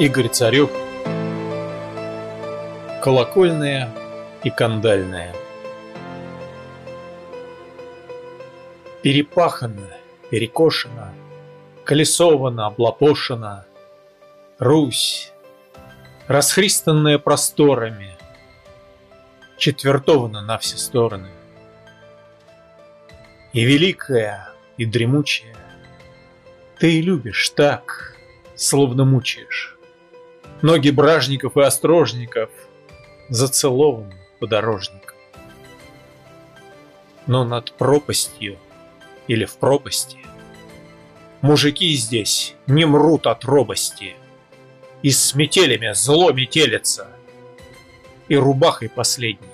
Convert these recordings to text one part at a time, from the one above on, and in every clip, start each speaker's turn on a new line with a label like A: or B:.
A: Игорь Царев Колокольная и кандальная Перепахана, перекошена, Колесована, облапошена Русь, расхристанная просторами, Четвертована на все стороны. И великая, и дремучая, Ты любишь так, словно мучаешь. Ноги бражников и острожников Зацелован подорожник. Но над пропастью или в пропасти Мужики здесь не мрут от робости И с метелями зло метелится И рубахой последней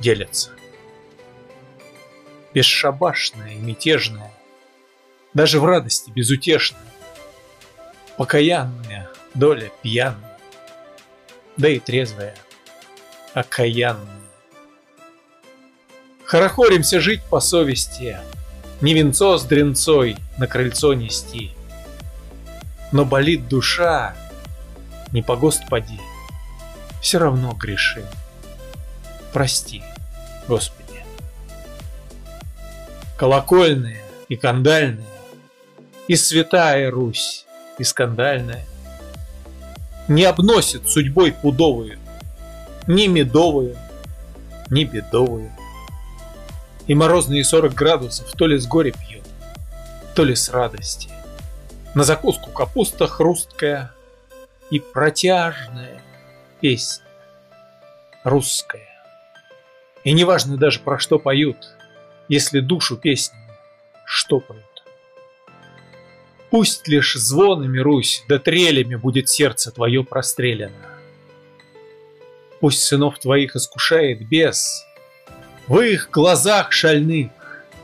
A: делятся. Бесшабашная и мятежная, Даже в радости безутешная, Покаянная доля пьяная, Да и трезвая, окаянная. Хорохоримся жить по совести, Не венцо с дренцой на крыльцо нести. Но болит душа, не по поди, Все равно грешим. Прости, Господи. Колокольная и кандальная, И святая Русь, и скандальная, Не обносит судьбой пудовую Ни медовую, ни бедовую. И морозные сорок градусов то ли с горя пьет, то ли с радости. На закуску капуста хрусткая и протяжная песня русская. И неважно даже про что поют, если душу песни штопают. Пусть лишь звонами Русь, да трелями будет сердце твое прострелено. Пусть сынов твоих искушает бес, В их глазах шальных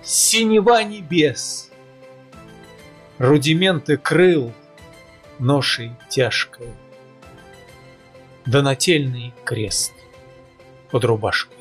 A: синева небес. Рудименты крыл ношей тяжкой, Да нательный крест под рубашкой.